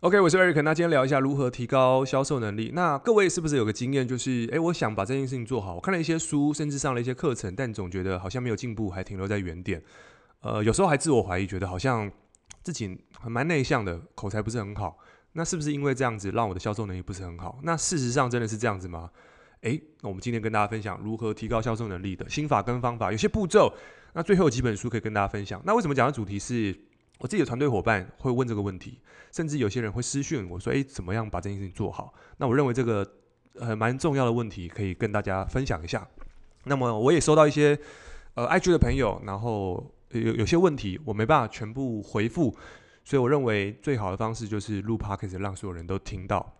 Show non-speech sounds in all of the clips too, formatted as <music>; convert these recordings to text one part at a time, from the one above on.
OK，我是 Eric，那今天聊一下如何提高销售能力。那各位是不是有个经验，就是诶，我想把这件事情做好，我看了一些书，甚至上了一些课程，但总觉得好像没有进步，还停留在原点。呃，有时候还自我怀疑，觉得好像自己还蛮内向的，口才不是很好。那是不是因为这样子让我的销售能力不是很好？那事实上真的是这样子吗？诶，那我们今天跟大家分享如何提高销售能力的心法跟方法，有些步骤。那最后几本书可以跟大家分享。那为什么讲的主题是？我自己的团队伙伴会问这个问题，甚至有些人会私讯我说：“诶，怎么样把这件事情做好？”那我认为这个呃蛮重要的问题，可以跟大家分享一下。那么我也收到一些呃 IG 的朋友，然后有有些问题我没办法全部回复，所以我认为最好的方式就是录 Podcast 让所有人都听到，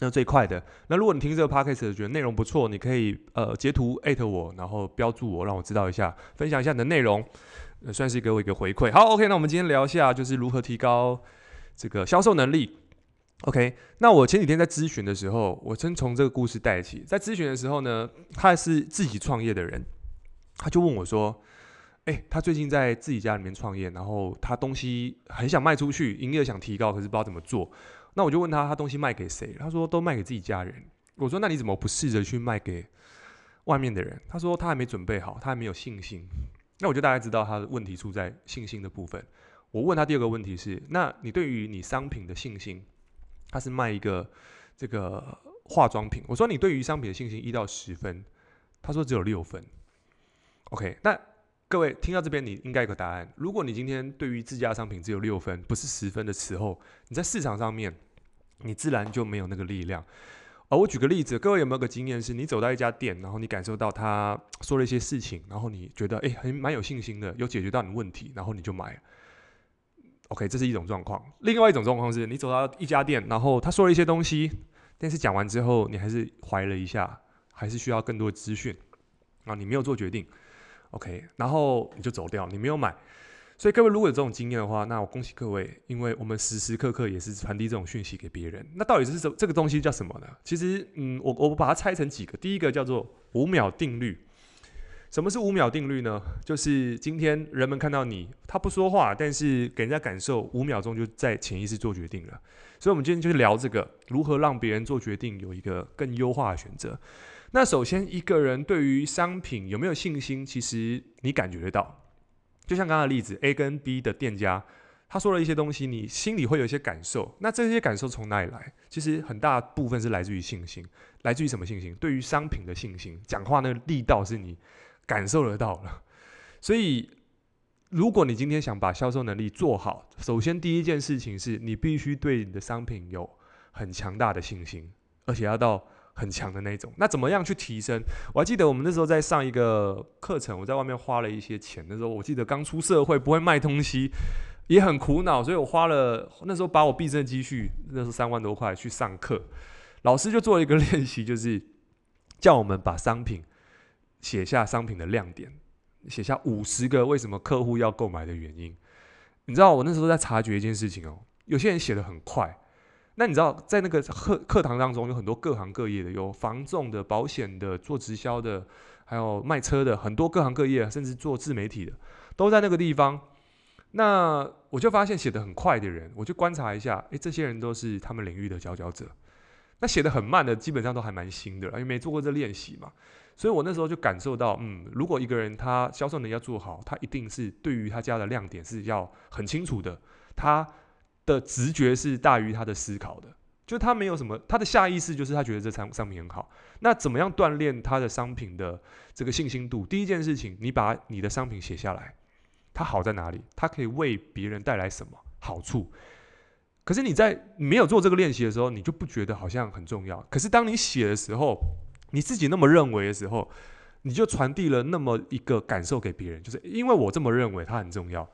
那最快的。那如果你听这个 Podcast 觉得内容不错，你可以呃截图艾特我，然后标注我，让我知道一下，分享一下你的内容。算是给我一个回馈。好，OK，那我们今天聊一下，就是如何提高这个销售能力。OK，那我前几天在咨询的时候，我先从这个故事带起。在咨询的时候呢，他是自己创业的人，他就问我说：“诶，他最近在自己家里面创业，然后他东西很想卖出去，营业想提高，可是不知道怎么做。”那我就问他，他东西卖给谁？他说都卖给自己家人。我说：“那你怎么不试着去卖给外面的人？”他说他还没准备好，他还没有信心。那我就大概知道他的问题出在信心的部分。我问他第二个问题是：那你对于你商品的信心，他是卖一个这个化妆品。我说你对于商品的信心一到十分，他说只有六分。OK，那各位听到这边，你应该有个答案。如果你今天对于自家商品只有六分，不是十分的时候，你在市场上面，你自然就没有那个力量。哦，我举个例子，各位有没有个经验，是你走到一家店，然后你感受到他说了一些事情，然后你觉得诶，很蛮有信心的，有解决到你问题，然后你就买。OK，这是一种状况。另外一种状况是你走到一家店，然后他说了一些东西，但是讲完之后你还是怀了一下，还是需要更多的资讯，啊，你没有做决定。OK，然后你就走掉，你没有买。所以各位如果有这种经验的话，那我恭喜各位，因为我们时时刻刻也是传递这种讯息给别人。那到底是这这个东西叫什么呢？其实，嗯，我我把它拆成几个。第一个叫做五秒定律。什么是五秒定律呢？就是今天人们看到你，他不说话，但是给人家感受五秒钟就在潜意识做决定了。所以，我们今天就是聊这个如何让别人做决定有一个更优化的选择。那首先，一个人对于商品有没有信心，其实你感觉得到。就像刚刚的例子，A 跟 B 的店家，他说了一些东西，你心里会有一些感受。那这些感受从哪里来？其实很大部分是来自于信心，来自于什么信心？对于商品的信心，讲话那个力道是你感受得到了。所以，如果你今天想把销售能力做好，首先第一件事情是你必须对你的商品有很强大的信心，而且要到。很强的那种，那怎么样去提升？我还记得我们那时候在上一个课程，我在外面花了一些钱。那时候我记得刚出社会，不会卖东西，也很苦恼，所以我花了那时候把我毕生的积蓄，那时候三万多块去上课。老师就做了一个练习，就是叫我们把商品写下商品的亮点，写下五十个为什么客户要购买的原因。你知道我那时候在察觉一件事情哦，有些人写的很快。那你知道，在那个课课堂当中，有很多各行各业的，有房仲的、保险的、做直销的，还有卖车的，很多各行各业，甚至做自媒体的，都在那个地方。那我就发现写得很快的人，我就观察一下，诶，这些人都是他们领域的佼佼者。那写得很慢的，基本上都还蛮新的，因为没做过这练习嘛。所以我那时候就感受到，嗯，如果一个人他销售能力要做好，他一定是对于他家的亮点是要很清楚的，他。的直觉是大于他的思考的，就他没有什么，他的下意识就是他觉得这商商品很好。那怎么样锻炼他的商品的这个信心度？第一件事情，你把你的商品写下来，它好在哪里？它可以为别人带来什么好处？可是你在没有做这个练习的时候，你就不觉得好像很重要。可是当你写的时候，你自己那么认为的时候，你就传递了那么一个感受给别人，就是因为我这么认为，它很重要，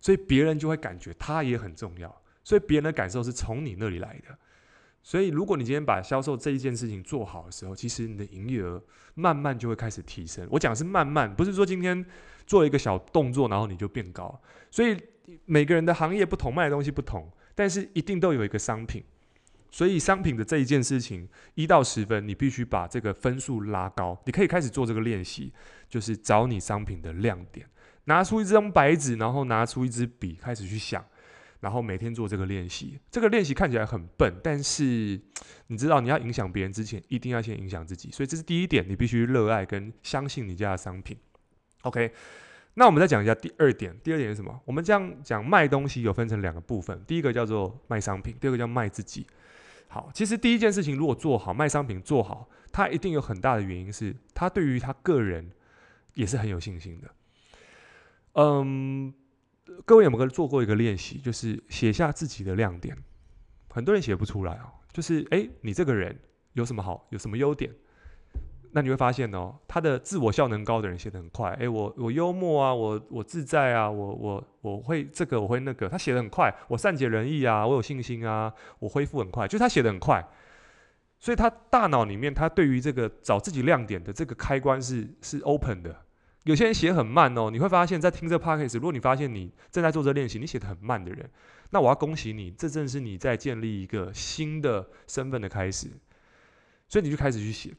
所以别人就会感觉它也很重要。所以别人的感受是从你那里来的，所以如果你今天把销售这一件事情做好的时候，其实你的营业额慢慢就会开始提升。我讲是慢慢，不是说今天做一个小动作，然后你就变高。所以每个人的行业不同，卖的东西不同，但是一定都有一个商品。所以商品的这一件事情，一到十分，你必须把这个分数拉高。你可以开始做这个练习，就是找你商品的亮点，拿出一张白纸，然后拿出一支笔，开始去想。然后每天做这个练习。这个练习看起来很笨，但是 <tsk> 你知道，你要影响别人之前，一定要先影响自己。所以这是第一点，你必须热爱跟相信你家的商品。OK，那我们再讲一下第二点。第二点是什么？我们这样讲卖东西有分成两个部分，第一个叫做卖商品，第二个叫卖自己。好，其实第一件事情如果做好，卖商品做好，它一定有很大的原因是，他对于他个人也是很有信心的。嗯，各位有没有做过一个练习，就是写下自己的亮点？很多人写不出来哦，就是诶，你这个人有什么好，有什么优点？那你会发现哦，他的自我效能高的人写得很快。诶，我我幽默啊，我我自在啊，我我我会这个，我会那个。他写得很快，我善解人意啊，我有信心啊，我恢复很快。就是他写得很快，所以他大脑里面他对于这个找自己亮点的这个开关是是 open 的。有些人写很慢哦，你会发现在听这 podcast，如果你发现你正在做这练习，你写得很慢的人，那我要恭喜你，这正是你在建立一个新的身份的开始。所以你就开始去写。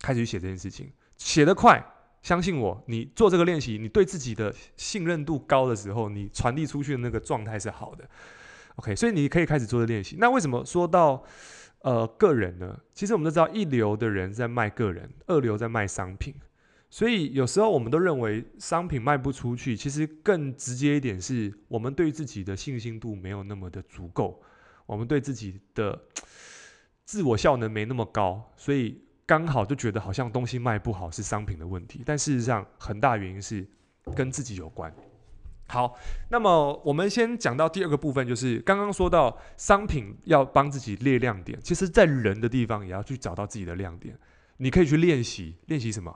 开始去写这件事情，写得快，相信我，你做这个练习，你对自己的信任度高的时候，你传递出去的那个状态是好的。OK，所以你可以开始做这练习。那为什么说到呃个人呢？其实我们都知道，一流的人在卖个人，二流在卖商品。所以有时候我们都认为商品卖不出去，其实更直接一点是我们对自己的信心度没有那么的足够，我们对自己的自我效能没那么高，所以。刚好就觉得好像东西卖不好是商品的问题，但事实上很大原因是跟自己有关。好，那么我们先讲到第二个部分，就是刚刚说到商品要帮自己列亮点，其实在人的地方也要去找到自己的亮点。你可以去练习，练习什么？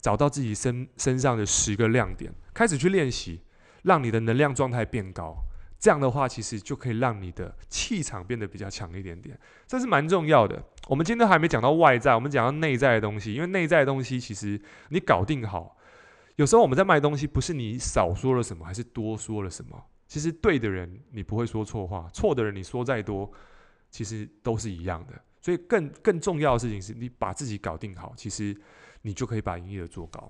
找到自己身身上的十个亮点，开始去练习，让你的能量状态变高。这样的话，其实就可以让你的气场变得比较强一点点，这是蛮重要的。我们今天还没讲到外在，我们讲到内在的东西。因为内在的东西，其实你搞定好，有时候我们在卖东西，不是你少说了什么，还是多说了什么。其实对的人，你不会说错话；错的人，你说再多，其实都是一样的。所以更更重要的事情是你把自己搞定好，其实你就可以把营业额做高。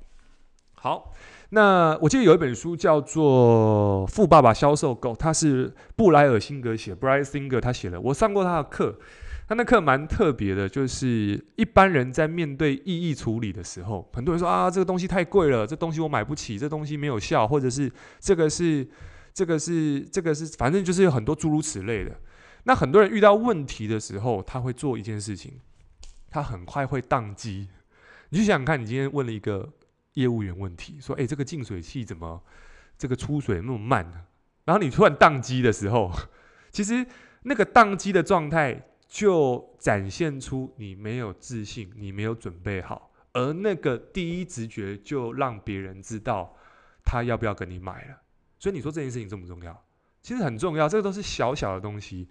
好，那我记得有一本书叫做《富爸爸销售 Go》，他是布莱尔辛格写，Brian Singer 他写的。我上过他的课，他那课蛮特别的，就是一般人在面对异议处理的时候，很多人说啊，这个东西太贵了，这东西我买不起，这东西没有效，或者是这个是这个是这个是，反正就是有很多诸如此类的。那很多人遇到问题的时候，他会做一件事情，他很快会宕机。你就想想看，你今天问了一个。业务员问题说：“诶，这个净水器怎么这个出水那么慢呢？”然后你突然宕机的时候，其实那个宕机的状态就展现出你没有自信，你没有准备好，而那个第一直觉就让别人知道他要不要跟你买了。所以你说这件事情重不重要？其实很重要，这个都是小小的东西。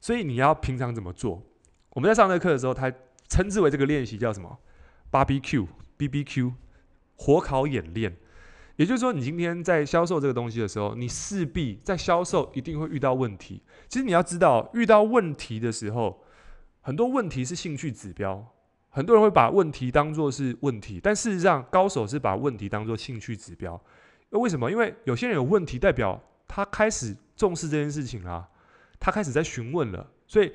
所以你要平常怎么做？我们在上这课的时候，他称之为这个练习叫什么？BBQ，BBQ。火烤演练，也就是说，你今天在销售这个东西的时候，你势必在销售一定会遇到问题。其实你要知道，遇到问题的时候，很多问题是兴趣指标。很多人会把问题当做是问题，但事实上，高手是把问题当做兴趣指标。为什么？因为有些人有问题，代表他开始重视这件事情啦，他开始在询问了。所以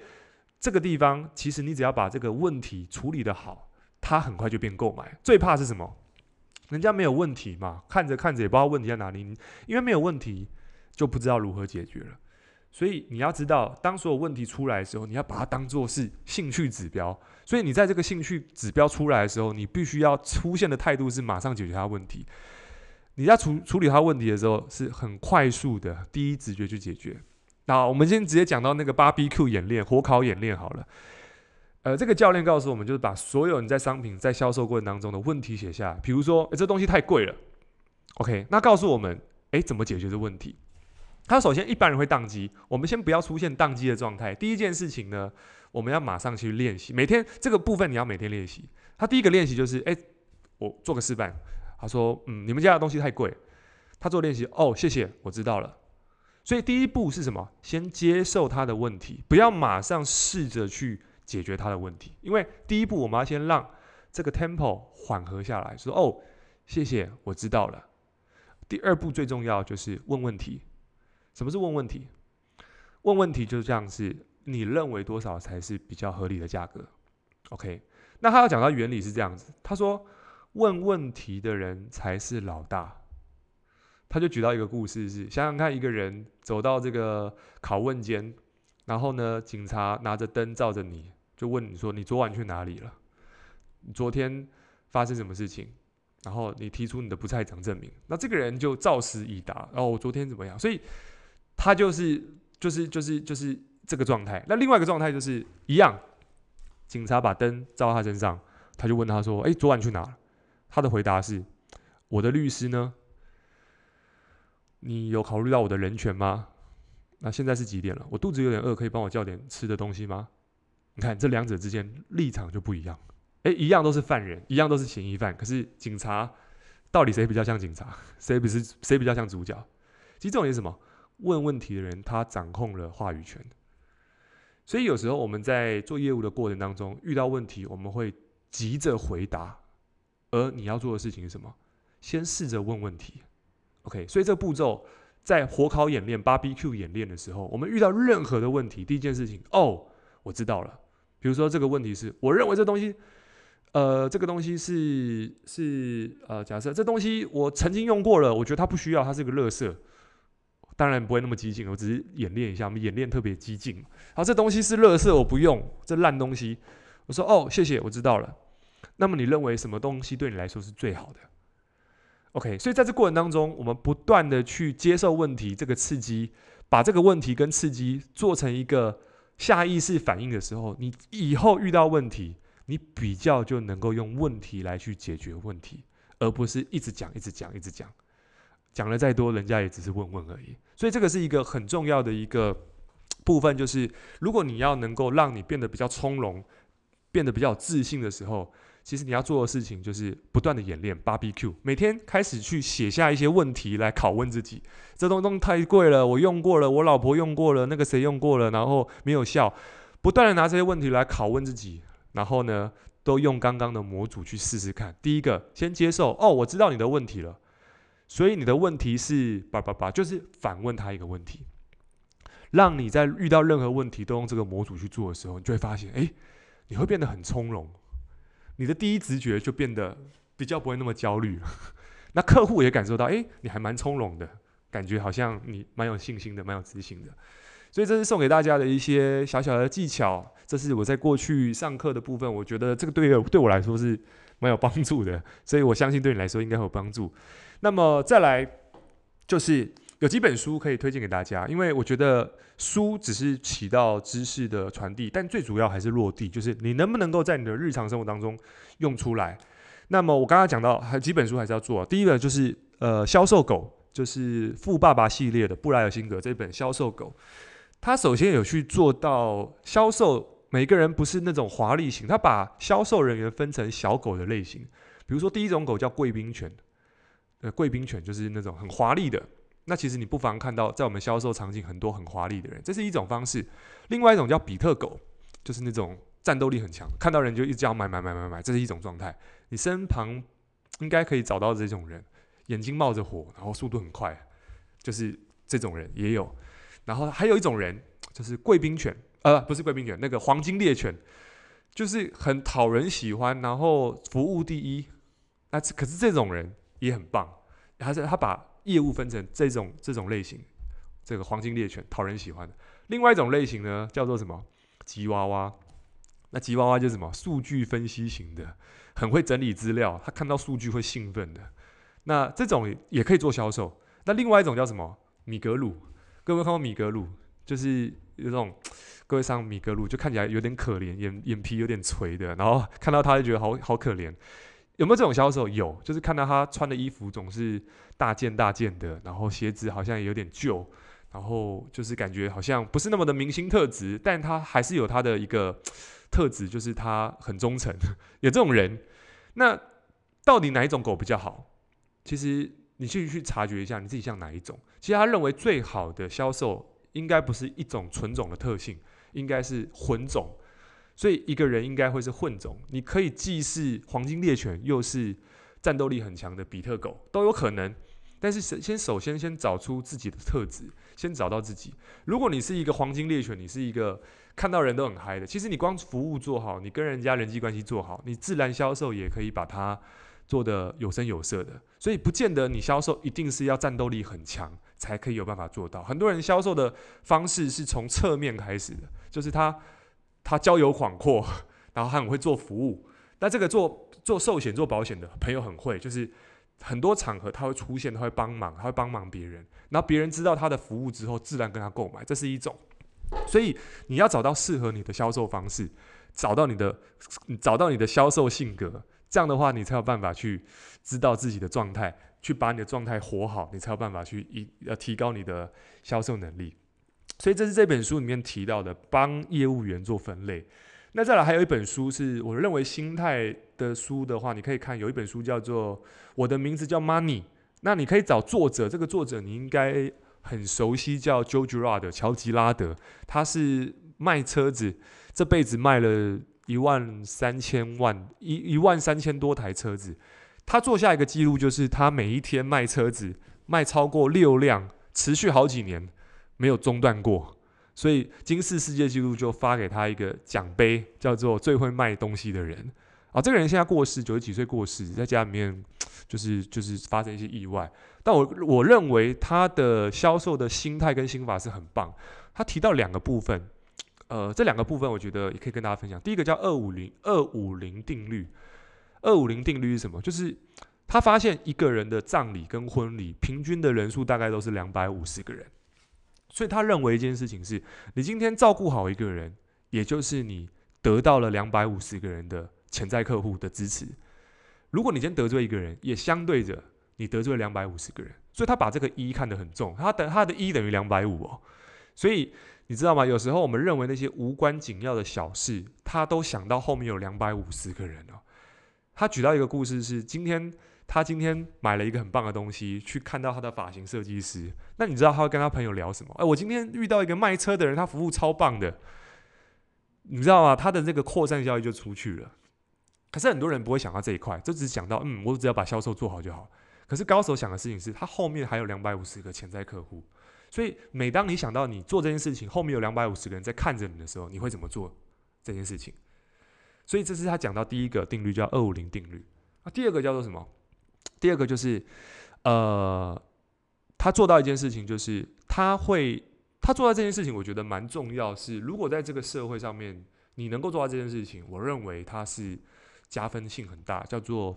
这个地方，其实你只要把这个问题处理得好，他很快就变购买。最怕是什么？人家没有问题嘛，看着看着也不知道问题在哪里，因为没有问题就不知道如何解决了。所以你要知道，当所有问题出来的时候，你要把它当做是兴趣指标。所以你在这个兴趣指标出来的时候，你必须要出现的态度是马上解决它问题。你在处处理它问题的时候，是很快速的第一直觉去解决。那我们先直接讲到那个 BBQ 演练，火烤演练好了。呃，这个教练告诉我们，就是把所有你在商品在销售过程当中的问题写下来。比如说，诶，这东西太贵了。OK，那告诉我们，诶，怎么解决这问题？他首先一般人会宕机，我们先不要出现宕机的状态。第一件事情呢，我们要马上去练习，每天这个部分你要每天练习。他第一个练习就是，诶，我做个示范。他说，嗯，你们家的东西太贵。他做练习，哦，谢谢，我知道了。所以第一步是什么？先接受他的问题，不要马上试着去。解决他的问题，因为第一步我们要先让这个 tempo 缓和下来，说哦，谢谢，我知道了。第二步最重要就是问问题。什么是问问题？问问题就是这样是，你认为多少才是比较合理的价格？OK，那他要讲到原理是这样子，他说问问题的人才是老大。他就举到一个故事，是想想看，一个人走到这个拷问间，然后呢，警察拿着灯照着你，就问你说：“你昨晚去哪里了？昨天发生什么事情？”然后你提出你的不在场证明，那这个人就照实以答。然后我昨天怎么样？所以他就是就是就是就是这个状态。那另外一个状态就是一样，警察把灯照他身上，他就问他说：“哎，昨晚去哪？”他的回答是：“我的律师呢？你有考虑到我的人权吗？那现在是几点了？我肚子有点饿，可以帮我叫点吃的东西吗？你看这两者之间立场就不一样。”诶，一样都是犯人，一样都是嫌疑犯，可是警察到底谁比较像警察，谁不是谁比较像主角？其实重点是什么？问问题的人他掌控了话语权，所以有时候我们在做业务的过程当中遇到问题，我们会急着回答，而你要做的事情是什么？先试着问问题。OK，所以这个步骤在火烤演练、BBQ 演练的时候，我们遇到任何的问题，第一件事情，哦，我知道了。比如说这个问题是，我认为这东西。呃，这个东西是是呃，假设这东西我曾经用过了，我觉得它不需要，它是个垃圾。当然不会那么激进，我只是演练一下，我们演练特别激进。好，这东西是垃圾，我不用，这烂东西。我说哦，谢谢，我知道了。那么你认为什么东西对你来说是最好的？OK，所以在这过程当中，我们不断的去接受问题这个刺激，把这个问题跟刺激做成一个下意识反应的时候，你以后遇到问题。你比较就能够用问题来去解决问题，而不是一直讲、一直讲、一直讲，讲了再多，人家也只是问问而已。所以这个是一个很重要的一个部分，就是如果你要能够让你变得比较从容、变得比较自信的时候，其实你要做的事情就是不断的演练 BBQ，每天开始去写下一些问题来拷问自己。这东东太贵了，我用过了，我老婆用过了，那个谁用过了，然后没有效，不断的拿这些问题来拷问自己。然后呢，都用刚刚的模组去试试看。第一个，先接受哦，我知道你的问题了，所以你的问题是叭叭叭，就是反问他一个问题，让你在遇到任何问题都用这个模组去做的时候，你就会发现，哎，你会变得很从容，你的第一直觉就变得比较不会那么焦虑。<laughs> 那客户也感受到，哎，你还蛮从容的，感觉好像你蛮有信心的，蛮有自信的。所以这是送给大家的一些小小的技巧，这是我在过去上课的部分，我觉得这个对对我来说是蛮有帮助的，所以我相信对你来说应该会有帮助。那么再来就是有几本书可以推荐给大家，因为我觉得书只是起到知识的传递，但最主要还是落地，就是你能不能够在你的日常生活当中用出来。那么我刚刚讲到还有几本书还是要做，第一个就是呃销售狗，就是富爸爸系列的布莱尔辛格这本销售狗。他首先有去做到销售，每个人不是那种华丽型，他把销售人员分成小狗的类型，比如说第一种狗叫贵宾犬，呃，贵宾犬就是那种很华丽的。那其实你不妨看到在我们销售场景很多很华丽的人，这是一种方式。另外一种叫比特狗，就是那种战斗力很强，看到人就一直要买买买买买，这是一种状态。你身旁应该可以找到这种人，眼睛冒着火，然后速度很快，就是这种人也有。然后还有一种人，就是贵宾犬，呃，不是贵宾犬，那个黄金猎犬，就是很讨人喜欢，然后服务第一。那可是这种人也很棒，他是他把业务分成这种这种类型，这个黄金猎犬讨人喜欢的。另外一种类型呢，叫做什么？吉娃娃。那吉娃娃就是什么？数据分析型的，很会整理资料，他看到数据会兴奋的。那这种也可以做销售。那另外一种叫什么？米格鲁。各位看过米格鲁，就是有种，各位上米格鲁就看起来有点可怜，眼眼皮有点垂的，然后看到他就觉得好好可怜。有没有这种销售？有，就是看到他穿的衣服总是大件大件的，然后鞋子好像也有点旧，然后就是感觉好像不是那么的明星特质，但他还是有他的一个特质，就是他很忠诚。有这种人，那到底哪一种狗比较好？其实。你去去察觉一下你自己像哪一种？其实他认为最好的销售应该不是一种纯种的特性，应该是混种。所以一个人应该会是混种。你可以既是黄金猎犬，又是战斗力很强的比特狗，都有可能。但是先首先先找出自己的特质，先找到自己。如果你是一个黄金猎犬，你是一个看到人都很嗨的，其实你光服务做好，你跟人家人际关系做好，你自然销售也可以把它做得有声有色的。所以不见得你销售一定是要战斗力很强才可以有办法做到。很多人销售的方式是从侧面开始的，就是他他交友广阔，<laughs> 然后他很会做服务。那这个做做寿险、做保险的朋友很会，就是很多场合他会出现，他会帮忙，他会帮忙别人。然后别人知道他的服务之后，自然跟他购买，这是一种。所以你要找到适合你的销售方式，找到你的找到你的销售性格，这样的话你才有办法去知道自己的状态，去把你的状态活好，你才有办法去一呃提高你的销售能力。所以这是这本书里面提到的，帮业务员做分类。那再来还有一本书是我认为心态的书的话，你可以看有一本书叫做《我的名字叫 Money》，那你可以找作者，这个作者你应该很熟悉，叫 Joe Girard 乔吉拉德，他是卖车子，这辈子卖了一万三千万一一万三千多台车子，他做下一个记录就是他每一天卖车子卖超过六辆，持续好几年。没有中断过。所以金氏世界纪录就发给他一个奖杯，叫做最会卖东西的人。啊，这个人现在过世，九十几岁过世，在家里面就是就是发生一些意外。但我我认为他的销售的心态跟心法是很棒。他提到两个部分，呃，这两个部分我觉得也可以跟大家分享。第一个叫二五零二五零定律。二五零定律是什么？就是他发现一个人的葬礼跟婚礼平均的人数大概都是两百五十个人。所以他认为一件事情是，你今天照顾好一个人，也就是你得到了两百五十个人的潜在客户的支持。如果你今天得罪一个人，也相对着你得罪了两百五十个人。所以他把这个一看得很重，他的他的一等于两百五哦。所以你知道吗？有时候我们认为那些无关紧要的小事，他都想到后面有两百五十个人哦。他举到一个故事是今天。他今天买了一个很棒的东西，去看到他的发型设计师。那你知道他会跟他朋友聊什么？哎，我今天遇到一个卖车的人，他服务超棒的，你知道吗？他的这个扩散效益就出去了。可是很多人不会想到这一块，就只想到嗯，我只要把销售做好就好。可是高手想的事情是他后面还有两百五十个潜在客户。所以每当你想到你做这件事情后面有两百五十个人在看着你的时候，你会怎么做这件事情？所以这是他讲到第一个定律，叫二五零定律。啊，第二个叫做什么？第二个就是，呃，他做到一件事情，就是他会，他做到这件事情，我觉得蛮重要。是如果在这个社会上面，你能够做到这件事情，我认为他是加分性很大。叫做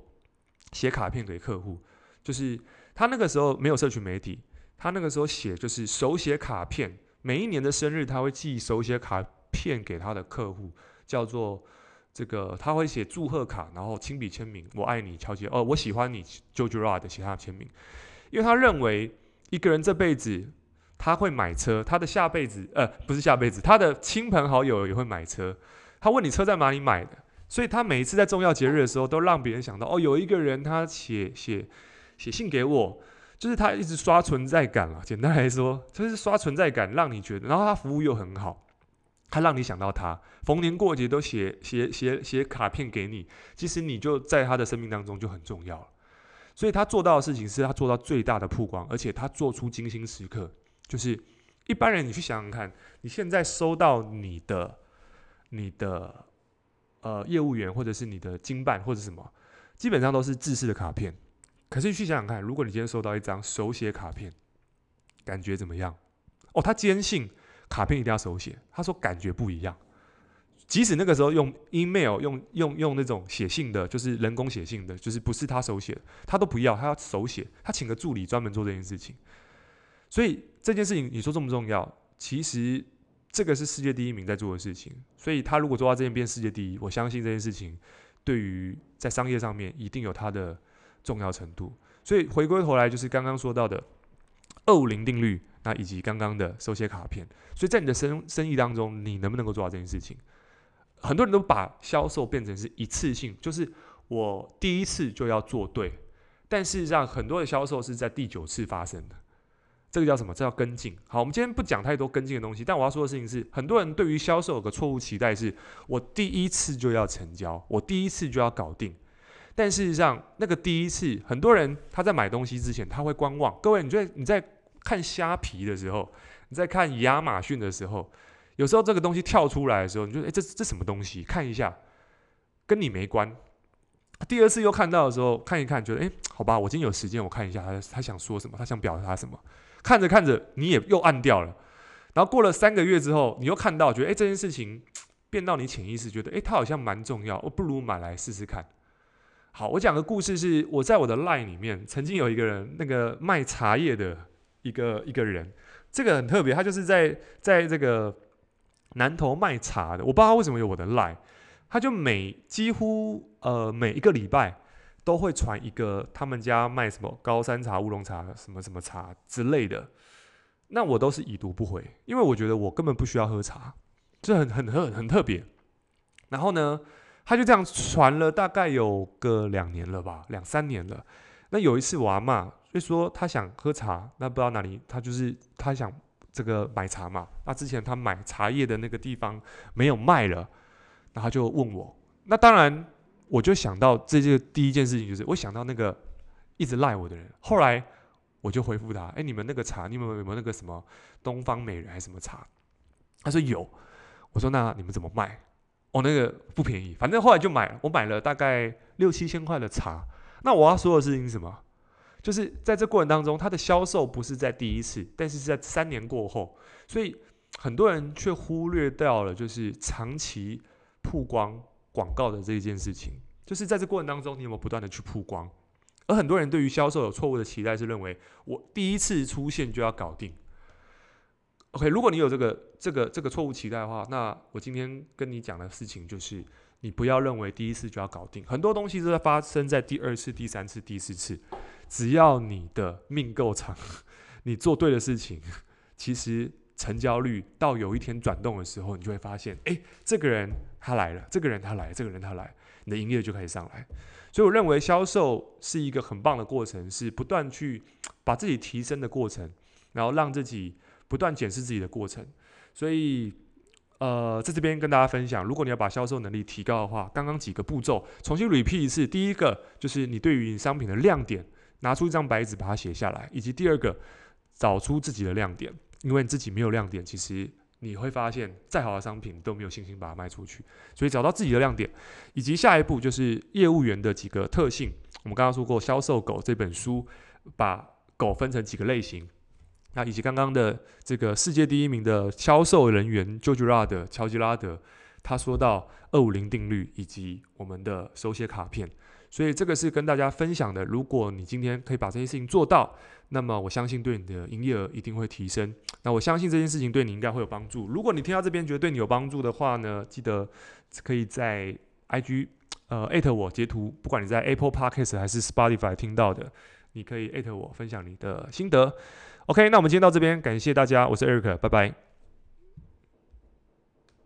写卡片给客户，就是他那个时候没有社群媒体，他那个时候写就是手写卡片，每一年的生日他会寄手写卡片给他的客户，叫做。这个他会写祝贺卡，然后亲笔签名，我爱你，乔杰。哦，我喜欢你，Joe Girard 写他的签名，因为他认为一个人这辈子他会买车，他的下辈子呃不是下辈子，他的亲朋好友也会买车。他问你车在哪里买的，所以他每一次在重要节日的时候，都让别人想到哦，有一个人他写写写信给我，就是他一直刷存在感了。简单来说，就是刷存在感，让你觉得，然后他服务又很好。他让你想到他，逢年过节都写写写写卡片给你，其实你就在他的生命当中就很重要了。所以他做到的事情是他做到最大的曝光，而且他做出精心时刻。就是一般人，你去想想看，你现在收到你的你的呃业务员或者是你的经办或者什么，基本上都是制式的卡片。可是你去想想看，如果你今天收到一张手写卡片，感觉怎么样？哦，他坚信。卡片一定要手写，他说感觉不一样。即使那个时候用 email 用用用那种写信的，就是人工写信的，就是不是他手写，他都不要，他要手写。他请个助理专门做这件事情。所以这件事情你说重不重要？其实这个是世界第一名在做的事情。所以他如果做到这件变世界第一，我相信这件事情对于在商业上面一定有它的重要程度。所以回归头来就是刚刚说到的二五零定律。那以及刚刚的手写卡片，所以在你的生生意当中，你能不能够做到这件事情？很多人都把销售变成是一次性，就是我第一次就要做对，但事实上很多的销售是在第九次发生的。这个叫什么？这叫跟进。好，我们今天不讲太多跟进的东西，但我要说的事情是，很多人对于销售有个错误期待，是我第一次就要成交，我第一次就要搞定。但事实上，那个第一次，很多人他在买东西之前他会观望。各位，你觉得你在看虾皮的时候，你在看亚马逊的时候，有时候这个东西跳出来的时候，你就哎，这这什么东西？看一下，跟你没关。第二次又看到的时候，看一看，觉得哎，好吧，我今天有时间，我看一下他他想说什么，他想表达什么。看着看着，你也又按掉了。然后过了三个月之后，你又看到，觉得哎，这件事情变到你潜意识，觉得哎，它好像蛮重要，我不如买来试试看。好，我讲个故事是，我在我的 LINE 里面曾经有一个人，那个卖茶叶的一个一个人，这个很特别，他就是在在这个南头卖茶的，我不知道他为什么有我的 LINE，他就每几乎呃每一个礼拜都会传一个他们家卖什么高山茶、乌龙茶、什么什么茶之类的，那我都是已读不回，因为我觉得我根本不需要喝茶，这很很很很特别。然后呢，他就这样传了大概有个两年了吧，两三年了。那有一次我阿所以说他想喝茶，那不知道哪里，他就是他想这个买茶嘛。那之前他买茶叶的那个地方没有卖了，那他就问我。那当然我就想到这件第一件事情就是，我想到那个一直赖我的人。后来我就回复他：哎，你们那个茶，你们有没有那个什么东方美人还是什么茶？他说有。我说那你们怎么卖？哦，那个不便宜，反正后来就买了。我买了大概六七千块的茶。那我要说的事情是什么？就是在这过程当中，它的销售不是在第一次，但是是在三年过后。所以很多人却忽略掉了，就是长期曝光广告的这一件事情。就是在这过程当中，你有没有不断的去曝光？而很多人对于销售有错误的期待，是认为我第一次出现就要搞定。OK，如果你有这个这个这个错误期待的话，那我今天跟你讲的事情就是，你不要认为第一次就要搞定，很多东西都在发生在第二次、第三次、第四次。只要你的命够长，<laughs> 你做对的事情，<laughs> 其实成交率到有一天转动的时候，你就会发现，诶，这个人他来了，这个人他来，这个人他来，你的营业就可以上来。所以我认为销售是一个很棒的过程，是不断去把自己提升的过程，然后让自己。不断检视自己的过程，所以呃，在这边跟大家分享，如果你要把销售能力提高的话，刚刚几个步骤重新 repeat 一次。第一个就是你对于你商品的亮点，拿出一张白纸把它写下来，以及第二个找出自己的亮点，因为你自己没有亮点，其实你会发现再好的商品都没有信心把它卖出去。所以找到自己的亮点，以及下一步就是业务员的几个特性。我们刚刚说过，《销售狗》这本书把狗分成几个类型。那以及刚刚的这个世界第一名的销售人员 George 拉德乔吉拉德，他说到二五零定律以及我们的手写卡片，所以这个是跟大家分享的。如果你今天可以把这些事情做到，那么我相信对你的营业额一定会提升。那我相信这件事情对你应该会有帮助。如果你听到这边觉得对你有帮助的话呢，记得可以在 IG 呃艾特我截图，不管你在 Apple Podcast 还是 Spotify 听到的，你可以艾特我分享你的心得。OK，那我们今天到这边，感谢大家，我是 Eric，拜拜。